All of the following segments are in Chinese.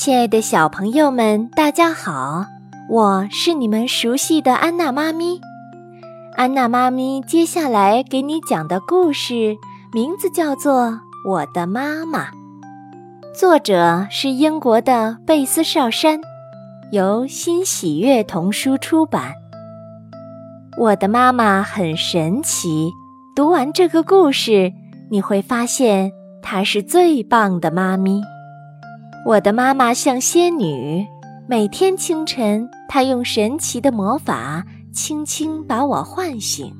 亲爱的小朋友们，大家好！我是你们熟悉的安娜妈咪。安娜妈咪接下来给你讲的故事名字叫做《我的妈妈》，作者是英国的贝斯少山，由新喜悦童书出版。我的妈妈很神奇，读完这个故事，你会发现她是最棒的妈咪。我的妈妈像仙女，每天清晨，她用神奇的魔法轻轻把我唤醒。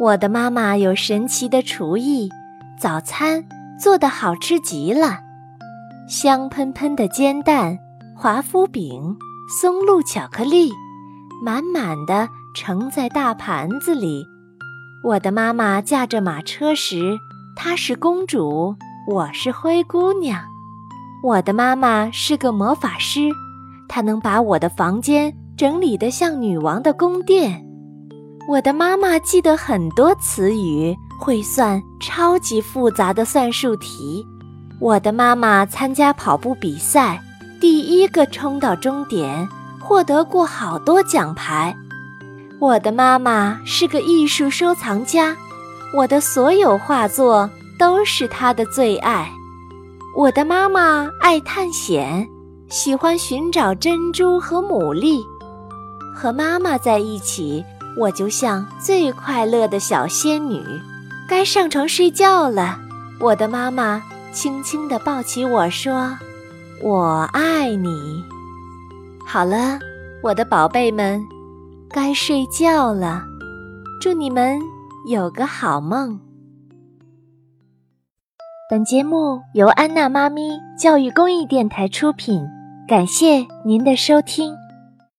我的妈妈有神奇的厨艺，早餐做的好吃极了，香喷喷的煎蛋、华夫饼、松露巧克力，满满的盛在大盘子里。我的妈妈驾着马车时，她是公主，我是灰姑娘。我的妈妈是个魔法师，她能把我的房间整理得像女王的宫殿。我的妈妈记得很多词语，会算超级复杂的算术题。我的妈妈参加跑步比赛，第一个冲到终点，获得过好多奖牌。我的妈妈是个艺术收藏家，我的所有画作都是她的最爱。我的妈妈爱探险，喜欢寻找珍珠和牡蛎。和妈妈在一起，我就像最快乐的小仙女。该上床睡觉了，我的妈妈轻轻地抱起我说：“我爱你。”好了，我的宝贝们，该睡觉了。祝你们有个好梦。本节目由安娜妈咪教育公益电台出品，感谢您的收听。